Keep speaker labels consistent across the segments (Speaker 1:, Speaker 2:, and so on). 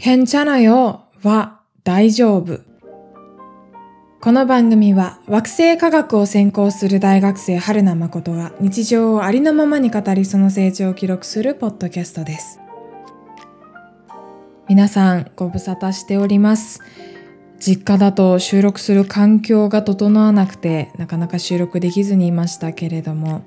Speaker 1: 괜찮아요は大丈夫。この番組は惑星科学を専攻する大学生春名誠が日常をありのままに語りその成長を記録するポッドキャストです。皆さんご無沙汰しております。実家だと収録する環境が整わなくてなかなか収録できずにいましたけれども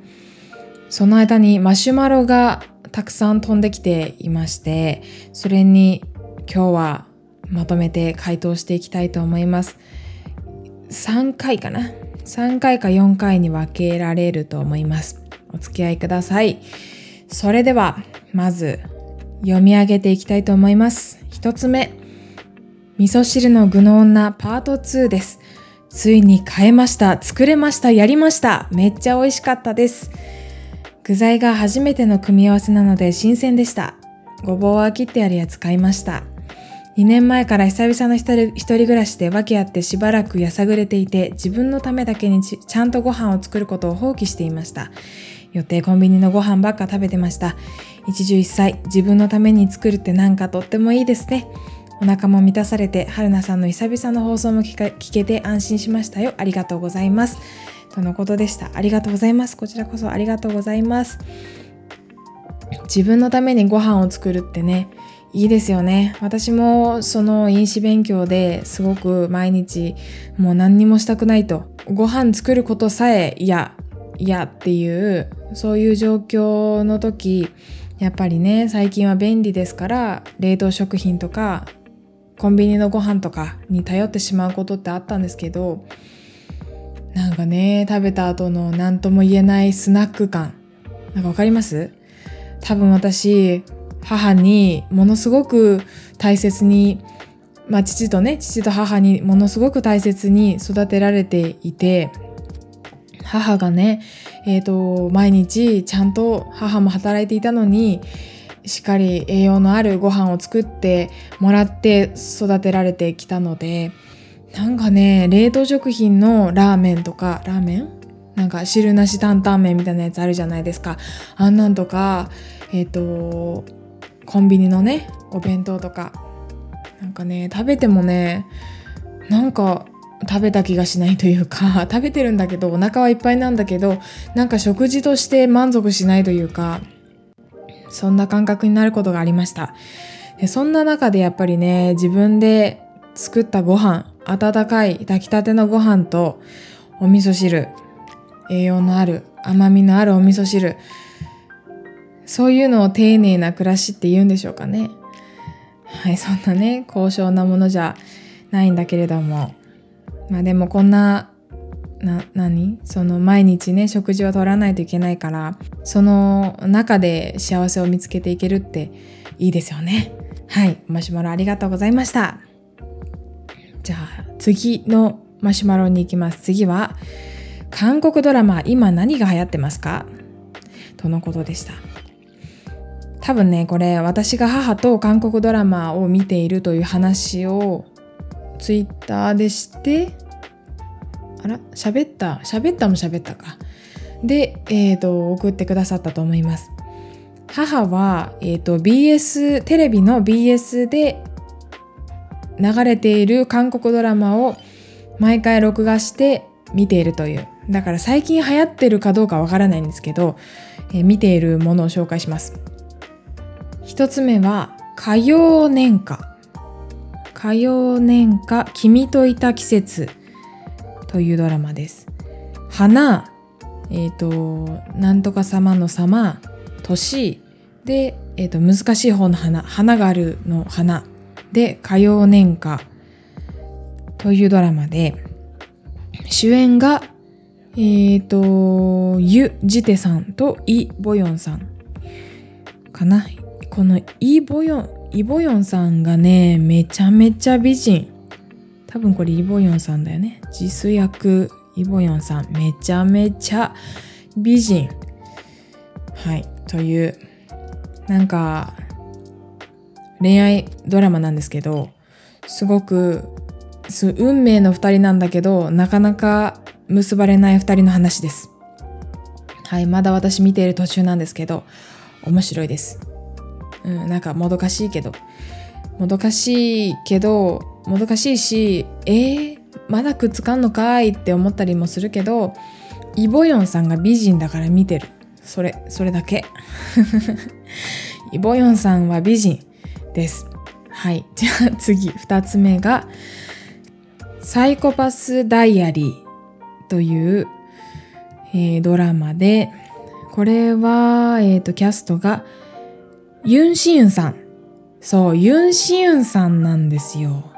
Speaker 1: その間にマシュマロがたくさん飛んできていましてそれに 今日はまとめて回答していきたいと思います。3回かな？3回か4回に分けられると思います。お付き合いください。それではまず読み上げていきたいと思います。1つ目。味噌汁の具の女パート2です。ついに買えました。作れました。やりました。めっちゃ美味しかったです。具材が初めての組み合わせなので新鮮でした。ごぼうは切ってあるやつ買いました。2年前から久々の一人暮らしで訳あってしばらくやさぐれていて自分のためだけにちゃんとご飯を作ることを放棄していました。予定コンビニのご飯ばっか食べてました。一汁一菜自分のために作るってなんかとってもいいですね。お腹も満たされて春菜さんの久々の放送も聞けて安心しましたよ。ありがとうございます。とのことでした。ありがとうございます。こちらこそありがとうございます。自分のためにご飯を作るってねいいですよね。私もその飲酒勉強ですごく毎日もう何にもしたくないと。ご飯作ることさえ嫌嫌っていうそういう状況の時やっぱりね最近は便利ですから冷凍食品とかコンビニのご飯とかに頼ってしまうことってあったんですけどなんかね食べた後の何とも言えないスナック感。なんかわかります？多分私母にものすごく大切にまあ父とね父と母にものすごく大切に育てられていて母がねえっ、ー、と毎日ちゃんと母も働いていたのにしっかり栄養のあるご飯を作ってもらって育てられてきたのでなんかね冷凍食品のラーメンとかラーメン？なんか汁なし担々麺みたいなやつあるじゃないですか。あんなんとかえっ、ー、とコンビニのねお弁当とかなんかね食べてもねなんか食べた気がしないというか 食べてるんだけどお腹はいっぱいなんだけどなんか食事として満足しないというかそんな感覚になることがありました。でそんな中でやっぱりね自分で作ったご飯温かい炊きたてのご飯とお味噌汁栄養のある甘みのあるお味噌汁そういうのを丁寧な暮らしって言うんでしょうかね。はい、そんなね、高尚なものじゃないんだけれども。まあでもこんな、な、何？その毎日ね、食事を取らないといけないから、その中で幸せを見つけていけるっていいですよね。はい、マシュマロありがとうございました。じゃあ次のマシュマロに行きます。次は、韓国ドラマ今何が流行ってますか？とのことでした。多分ねこれ私が母と韓国ドラマを見ているという話をツイッターでしてあら喋った喋ったも喋ったか。で、えーと、送ってくださったと思います。母は、えーと BS テレビの BS で流れている韓国ドラマを毎回録画して見ているという。だから最近流行ってるかどうかわからないんですけど、えー、見ているものを紹介します。一つ目は火曜年歌火曜年歌君といた季節。というドラマです。花えっ、ー、となんとか様の様。年。で、えーと、難しい方の花。花があるの花。で火曜年歌というドラマで主演がえっ、ー、とユ・ジテさんとイ・ボヨンさんかな。このイボヨンイボヨンさんがねめちゃめちゃ美人。多分これイボヨンさんだよね。実役イボヨンさん。めちゃめちゃ美人。はい。というなんか恋愛ドラマなんですけどすごく運命の2人なんだけどなかなか結ばれない2人の話です。はい。まだ私見ている途中なんですけど面白いです。うん、なんかもどかしいけど。もどかしいけどもどかしいしえー、まだくっつかんのかいって思ったりもするけどイ・ボヨンさんが美人だから見てる。それそれだけ。イ・ボヨンさんは美人です。はい。じゃあ次2つ目がサイコパスダイアリーという、えー、ドラマでこれは、えっ、ー、と、キャストがユン・シユンさん。そう、ユン・シユンさんなんですよ。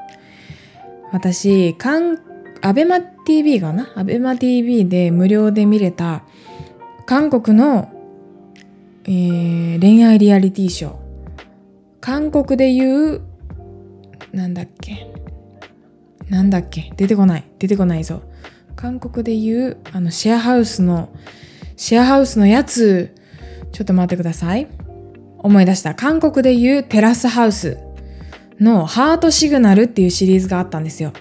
Speaker 1: 私、かん、アベマ TV かな？アベマ TV で無料で見れた韓国の、えー、恋愛リアリティショー。韓国で言う、なんだっけ？なんだっけ？出てこない。出てこないぞ。韓国で言う、あの、シェアハウスの、シェアハウスのやつ、ちょっと待ってください。思い出した。韓国で言うテラスハウスのハートシグナルっていうシリーズがあったんですよ。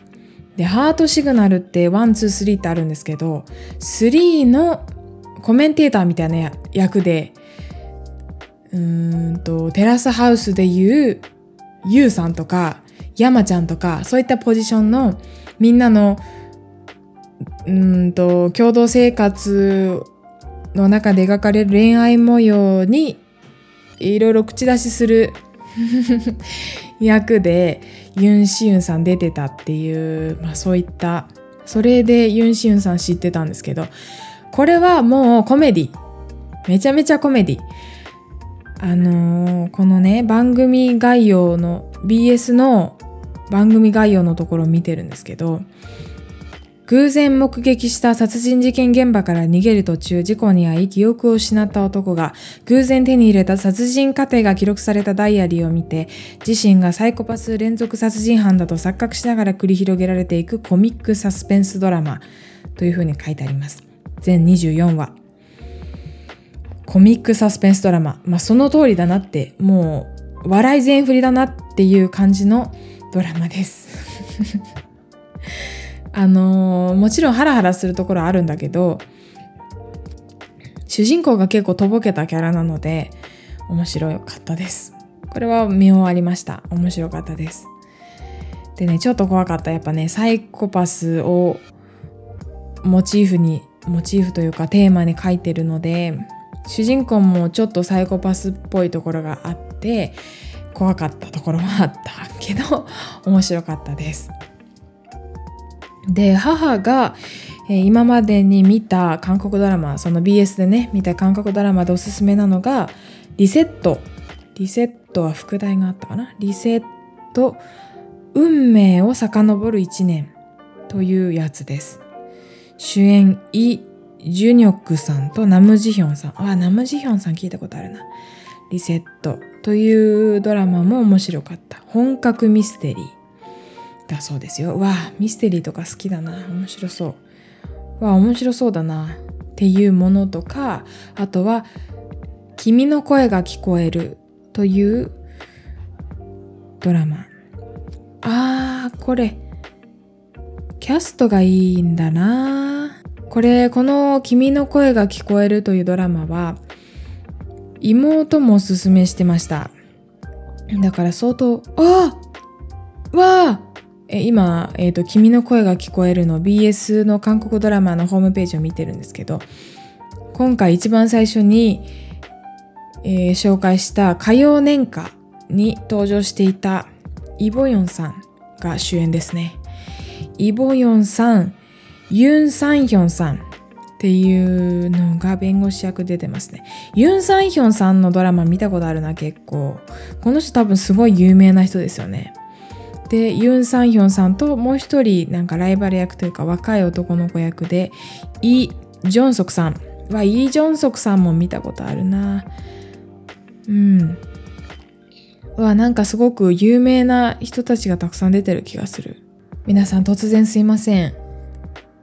Speaker 1: で、ハートシグナルって1、2、3ってあるんですけど、3のコメンテーターみたいな役で、うーんと、テラスハウスで言う、ユウさんとか、ヤマちゃんとか、そういったポジションのみんなの、うんと、共同生活の中で描かれる恋愛模様にいろいろ口出しする 役でユン・シユンさん出てたっていう、まあ、そういったそれでユン・シユンさん知ってたんですけどこれはもうコメディ。めちゃめちゃコメディ。あのー、このね番組概要の BS の番組概要のところを見てるんですけど偶然目撃した殺人事件現場から逃げる途中事故に遭い記憶を失った男が偶然手に入れた殺人過程が記録されたダイアリーを見て自身がサイコパス連続殺人犯だと錯覚しながら繰り広げられていくコミックサスペンスドラマというふうに書いてあります。全24話。コミックサスペンスドラマ。まあその通りだなってもう笑い全振りだなっていう感じのドラマです。あのー、もちろんハラハラするところあるんだけど主人公が結構とぼけたキャラなので面白かったです。これは見終わりました。面白かったです。でねちょっと怖かった。やっぱねサイコパスをモチーフにモチーフというかテーマに書いてるので主人公もちょっとサイコパスっぽいところがあって怖かったところもあったけど面白かったです。で母が、今までに見た韓国ドラマその BS でね見た韓国ドラマでおすすめなのがリセット。リセットは副題があったかな？リセット運命を遡る1年というやつです。主演イ・ジュニョクさんとナムジヒョンさん。あナムジヒョンさん聞いたことあるな。リセットというドラマも面白かった。本格ミステリー。だそうですよ。わあ、ミステリーとか好きだな。面白そう。わあ、面白そうだな。っていうものとか、あとは、君の声が聞こえるというドラマ。あー、これ、キャストがいいんだな。これ、この君の声が聞こえるというドラマは、妹もおすすめしてました。だから相当、あわあ今、えーと「君の声が聞こえるの」BS の韓国ドラマのホームページを見てるんですけど今回一番最初に、えー、紹介した火曜年歌に登場していたイ・ボヨンさんが主演ですね。イ・ボヨンさん、ユン・サンヒョンさんっていうのが弁護士役出てますね。ユン・サンヒョンさんのドラマ見たことあるな結構。この人多分すごい有名な人ですよね。でユン・サンヒョンさんともう一人なんかライバル役というか若い男の子役でイ・ジョンソクさん。はイ・ジョンソクさんも見たことあるな。うん。はなんかすごく有名な人たちがたくさん出てる気がする。皆さん突然すいません。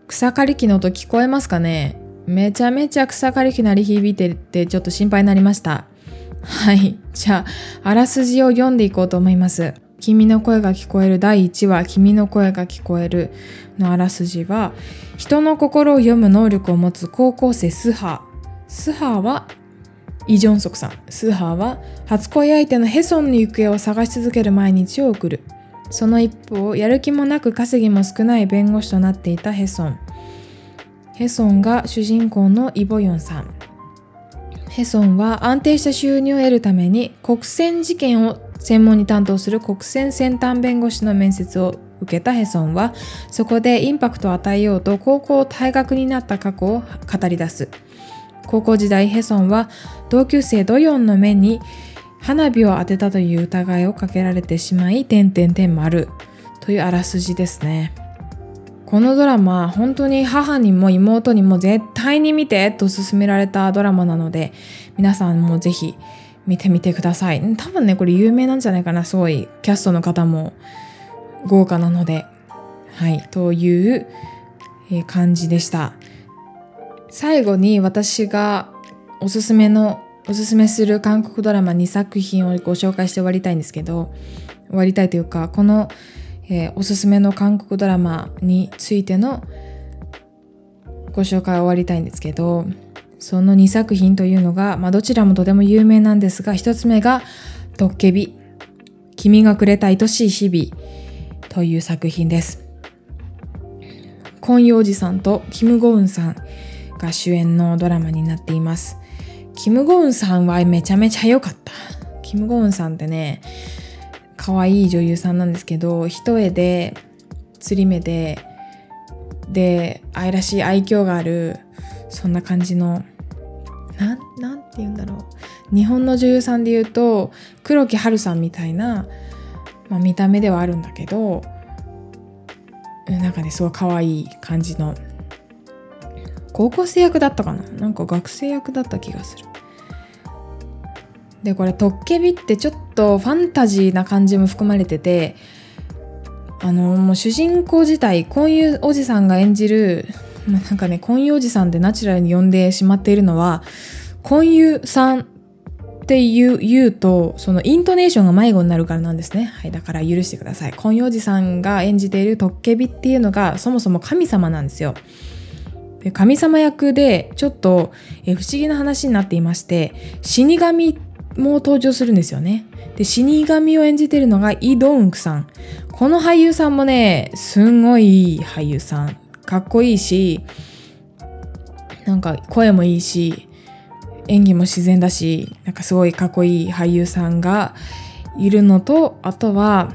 Speaker 1: 草刈り機の音聞こえますかね？めちゃめちゃ草刈り機鳴り響いてるってちょっと心配になりました。はい。じゃああらすじを読んでいこうと思います。君の声が聞こえる第1話、君の声が聞こえるのあらすじは、人の心を読む能力を持つ高校生スハ。スハはイ・ジョンソクさん。スハは初恋相手のヘソンの行方を探し続ける毎日を送る。その一方やる気もなく稼ぎも少ない弁護士となっていたヘソン。ヘソンが主人公のイ・ボヨンさん。ヘソンは安定した収入を得るために国選事件を専門に担当する国選先端弁護士の面接を受けたヘソンはそこでインパクトを与えようと高校退学になった過去を語り出す。高校時代ヘソンは同級生ドヨンの目に花火を当てたという疑いをかけられてしまい点々点丸。というあらすじですね。このドラマ本当に母にも妹にも絶対に見てと勧められたドラマなので皆さんもぜひ見てみてください。多分ねこれ有名なんじゃないかな。すごいキャストの方も豪華なので。はい。という感じでした。最後に私がおすすめのおすすめする韓国ドラマ2作品をご紹介して終わりたいんですけど終わりたいというかこのえー、おすすめの韓国ドラマについてのご紹介を終わりたいんですけどその2作品というのが、まあ、どちらもとても有名なんですが1つ目が「トッケビ君がくれた愛しい日々」という作品です。コン・ヨウジさんとキム・ゴウンさんが主演のドラマになっています。キム・ゴウンさんはめちゃめちゃ良かった。キム・ゴウンさんってね、可愛い女優さんなんですけど一重で釣り目でで愛らしい愛嬌があるそんな感じのなんなんて言うんだろう。日本の女優さんで言うと黒木華さんみたいな、まあ、見た目ではあるんだけどなんかねすごい可愛い感じの高校生役だったかな？なんか学生役だった気がする。でこれトッケビってちょっとファンタジーな感じも含まれててあのもう主人公自体婚友おじさんが演じるなんかね婚友おじさんってナチュラルに呼んでしまっているのは婚友さんって言う言うとそのイントネーションが迷子になるからなんですねはいだから許してください婚友おじさんが演じているトッケビっていうのがそもそも神様なんですよで神様役でちょっと不思議な話になっていまして死神も登場するんですよね。で、死神を演じてるのがイ・ドンクさん。この俳優さんもね、すんごいいい俳優さん。かっこいいし、なんか声もいいし、演技も自然だし、なんかすごいかっこいい俳優さんがいるのと、あとは、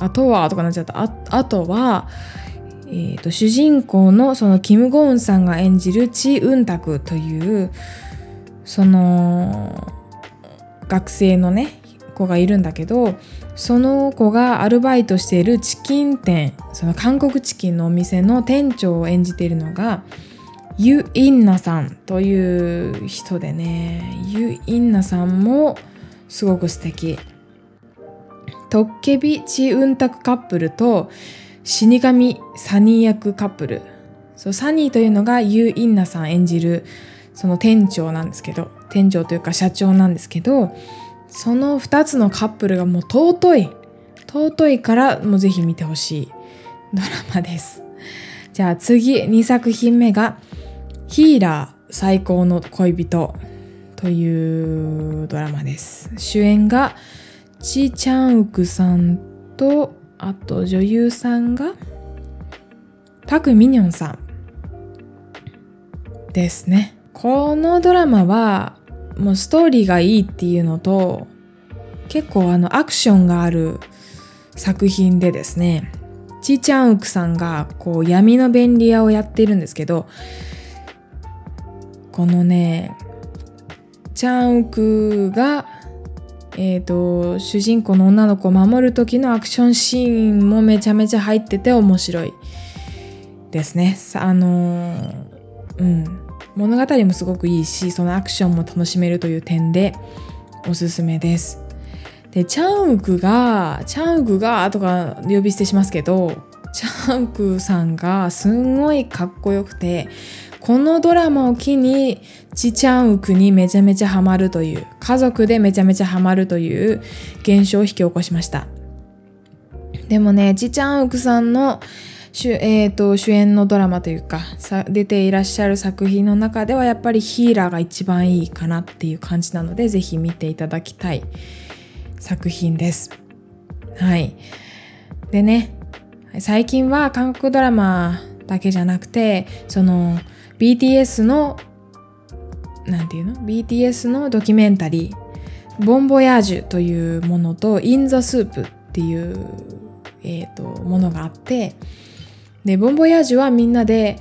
Speaker 1: あとはとかなっちゃった。ああとは、えーと、主人公のそのキム・ゴウンさんが演じるチ・ウンタクというその学生のね子がいるんだけどその子がアルバイトしているチキン店その韓国チキンのお店の店長を演じているのがユ・インナさんという人でね。ユ・インナさんもすごく素敵。トッケビチ・ウンタクカップルと死神サニー役カップル。そうサニーというのがユ・インナさん演じるその店長なんですけど店長というか社長なんですけどその2つのカップルがもう尊い。尊いからもうぜひ見てほしい。ドラマです。じゃあ次2作品目が「ヒーラー最高の恋人」というドラマです。主演がチ・チャンウクさんとあと女優さんがパク・ミニョンさんですね。このドラマはもうストーリーがいいっていうのと結構あのアクションがある作品でですねちーちゃんウクさんがこう闇の便利屋をやってるんですけどこのねチャンウクがえーと、主人公の女の子を守る時のアクションシーンもめちゃめちゃ入ってて面白いですね。あのー、うん物語もすごくいいしそのアクションも楽しめるという点でおすすめです。でチャンウクがチャンウクがとか呼び捨てしますけどチャンウクさんがすんごいかっこよくてこのドラマを機にチチャンウクにめちゃめちゃハマるという家族でめちゃめちゃハマるという現象を引き起こしましたでもねチチャンウクさんの主,、えーと、主演のドラマというか出ていらっしゃる作品の中ではやっぱりヒーラーが一番いいかなっていう感じなのでぜひ見ていただきたい作品です。はい。でね最近は韓国ドラマだけじゃなくてその BTS のなんていうの？BTS のドキュメンタリーボンボヤージュというものとインザスープっていう、えーと、ものがあってでボンボヤージュはみんなで、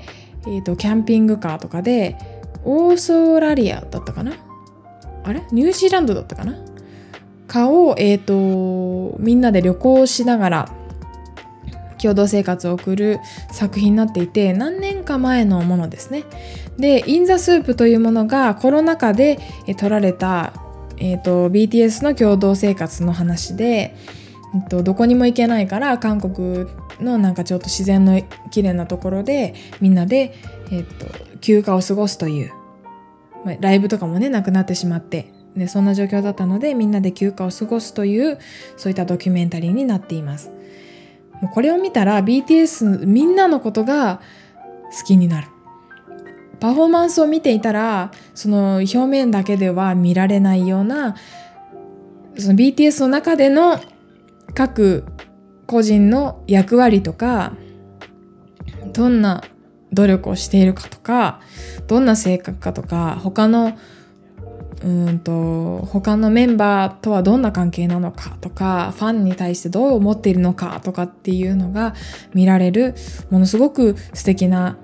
Speaker 1: えーと、キャンピングカーとかでオーストラリアだったかな？あれ？ニュージーランドだったかな？かを、えーとみんなで旅行しながら共同生活を送る作品になっていて何年か前のものですね。で「イン・ザ・スープ」というものがコロナ禍で撮られた、えーと、BTS の共同生活の話で、えーと、どこにも行けないから韓国のなんかちょっと自然の綺麗なところでみんなで、えーと、休暇を過ごすという、まあ、ライブとかもねなくなってしまってでそんな状況だったのでみんなで休暇を過ごすというそういったドキュメンタリーになっています。もうこれを見たら BTS みんなのことが好きになる。パフォーマンスを見ていたらその表面だけでは見られないようなその BTS の中での各個人の役割とかどんな努力をしているかとかどんな性格かとか他のうんと他のメンバーとはどんな関係なのかとかファンに対してどう思っているのかとかっていうのが見られるものすごく素敵な、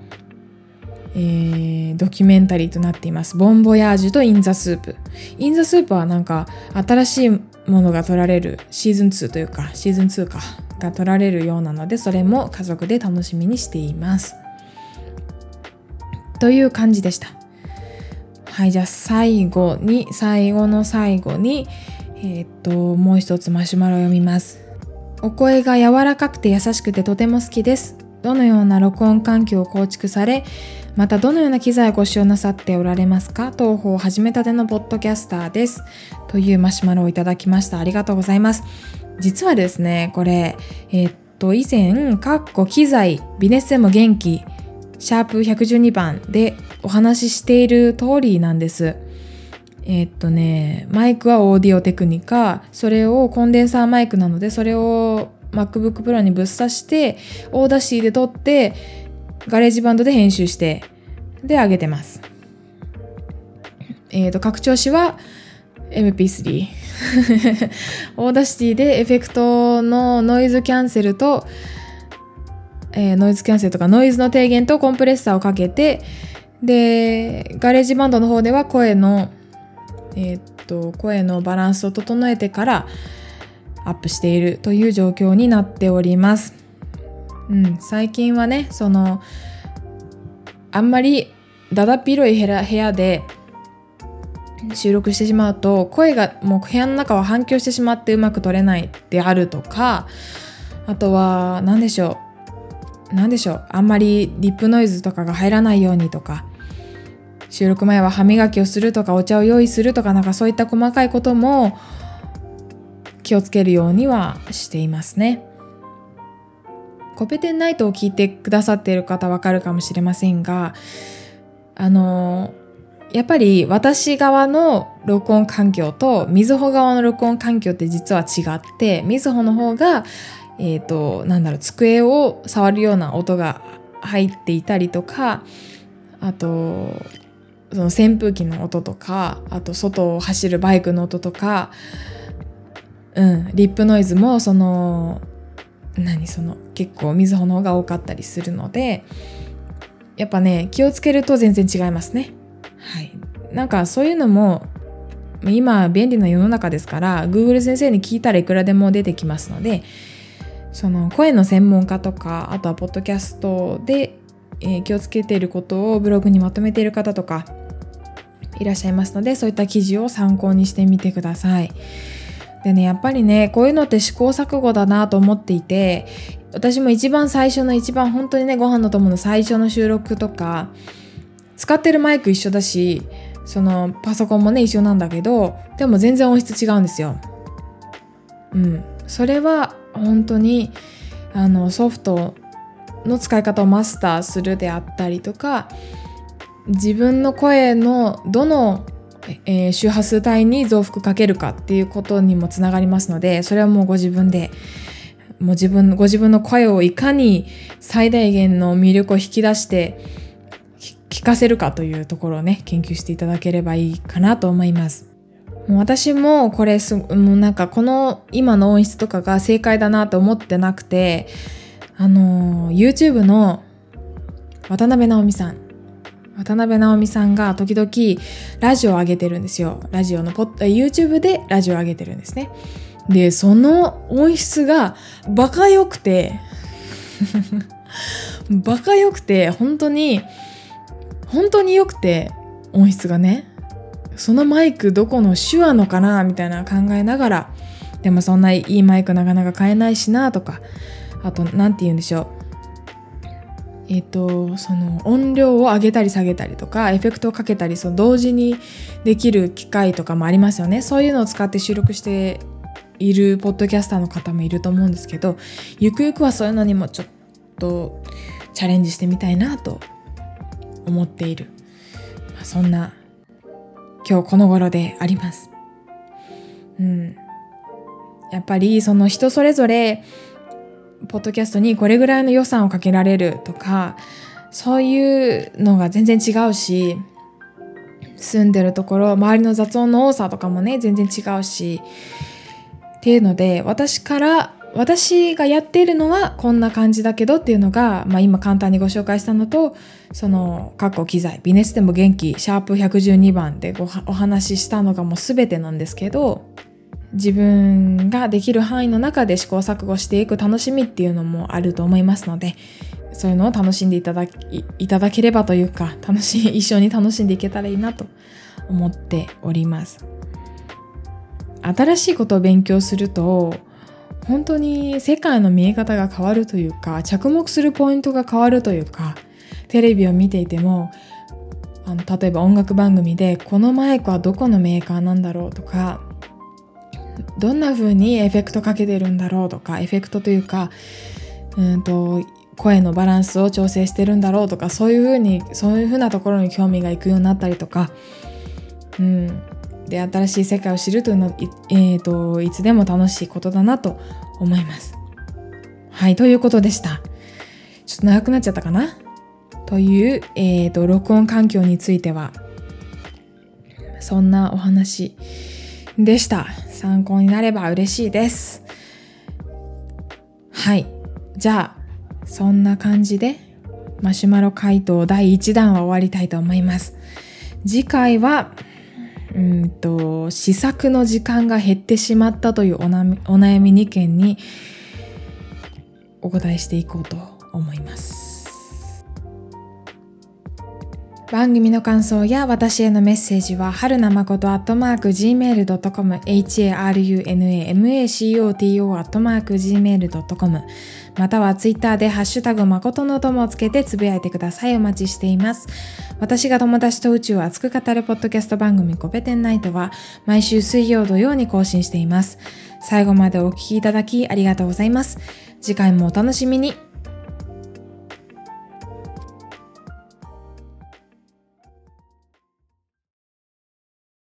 Speaker 1: えー、ドキュメンタリーとなっています。 Bon Voyage と In the SOOP。In the SOOP はなんか新しいものが撮られるシーズン2というかシーズン2かが撮られるようなのでそれも家族で楽しみにしています。という感じでした。はい、じゃあ最後に、最後の最後に、えー、っと、もう一つマシュマロを読みます。お声が柔らかくて優しくてとても好きです。どのような録音環境を構築され、またどのような機材をご使用なさっておられますか？東方を始めたてのポッドキャスターです。というマシュマロをいただきました。ありがとうございます。実はですね、これ、えー、っと、以前、かっこ機材、ビネッセも元気、シャープ112番でお話ししている通りなんです。えー、っとね、マイクはオーディオテクニカ、それをコンデンサーマイクなので、それを MacBook Pro にぶっ刺して、Audacity で録って、 GarageBand で編集して、で上げてます。えー、っと、拡張子は MP3。Audacity でエフェクトのノイズキャンセルとえー、ノイズキャンセルとかノイズの低減とコンプレッサーをかけてで GarageBand の方では声のえー、っと声のバランスを整えてからアップしているという状況になっております。うん、最近はねそのあんまりだだっ広い部屋で収録してしまうと声がもう部屋の中は反響してしまってうまく取れないであるとかあとは何でしょう何でしょうあんまりリップノイズとかが入らないようにとか収録前は歯磨きをするとかお茶を用意するとかなんかそういった細かいことも気をつけるようにはしていますね。コペテンナイトを聞いてくださっている方わかるかもしれませんがあのやっぱり私側の録音環境とみずほ側の録音環境って実は違ってみずほの方がえっ、ー、となんだろう机を触るような音が入っていたりとかあとその扇風機の音とかあと外を走るバイクの音とかうんリップノイズもその何その結構みずほの方が多かったりするのでやっぱね気をつけると全然違いますね。はいなんかそういうのも今便利な世の中ですから Google 先生に聞いたらいくらでも出てきますのでその声の専門家とかあとはポッドキャストで、え、気をつけていることをブログにまとめている方とかいらっしゃいますのでそういった記事を参考にしてみてください。でねやっぱりねこういうのって試行錯誤だなと思っていて私も一番最初の一番本当にねご飯の友の最初の収録とか使ってるマイク一緒だしそのパソコンもね一緒なんだけどでも全然音質違うんですよ。うん、それは本当にあのソフトの使い方をマスターするであったりとか自分の声のどの、えー、周波数帯に増幅かけるかっていうことにもつながりますのでそれはもうご自分でもう自分ご自分の声をいかに最大限の魅力を引き出してかせるかというところをね研究していただければいいかなと思います。もう私もこれすもうなんかこの今の音質とかが正解だなと思ってなくてあの YouTube の渡辺直美さん。渡辺直美さんが時々ラジオを上げてるんですよ。ラジオのポッ YouTube でラジオを上げてるんですね。でその音質がバカ良くて バカ良くて本当に本当に良くて音質がね。そのマイクどこの手話のかなみたいな考えながらでもそんないいマイクなかなか買えないしなとかあと何て言うんでしょう。えっ、とその音量を上げたり下げたりとかエフェクトをかけたりその同時にできる機械とかもありますよね。そういうのを使って収録しているポッドキャスターの方もいると思うんですけどゆくゆくはそういうのにもちょっとチャレンジしてみたいなと思っている、まあ、そんな今日この頃であります。うん。やっぱりその人それぞれポッドキャストにこれぐらいの予算をかけられるとかそういうのが全然違うし住んでるところ周りの雑音の多さとかもね全然違うしっていうので私から私がやっているのはこんな感じだけどっていうのが、まあ、今簡単にご紹介したのとその過去機材。ビネスでも元気。シャープ112番でごお話ししたのがもう全てなんですけど自分ができる範囲の中で試行錯誤していく楽しみっていうのもあると思いますのでそういうのを楽しんでいただいただければというか楽しい 一緒に楽しんでいけたらいいなと思っております。新しいことを勉強すると本当に世界の見え方が変わるというか着目するポイントが変わるというかテレビを見ていてもあの例えば音楽番組でこのマイクはどこのメーカーなんだろうとかどんな風にエフェクトかけてるんだろうとかエフェクトというかうんと声のバランスを調整してるんだろうとかそういう風にそういう風なところに興味がいくようになったりとか、うん、で新しい世界を知るというのは、えーと、いつでも楽しいことだなと思います。はい、ということでした。ちょっと長くなっちゃったかな？という、えーと、録音環境については、そんなお話でした。参考になれば嬉しいです。はい。じゃあ、そんな感じで、マシュマロ回答第1弾は終わりたいと思います。次回は、うんと試作の時間が減ってしまったというお悩み2件にお答えしていこうと思います。番組の感想や私へのメッセージは、はるなまことアットマーク gmail.com、harunamacoto アットマーク gmail.com、またはツイッターでハッシュタグ誠の友をつけてつぶやいてください。お待ちしています。私が友達と宇宙を熱く語るポッドキャスト番組コペテンナイトは、毎週水曜土曜に更新しています。最後までお聴きいただきありがとうございます。次回もお楽しみに。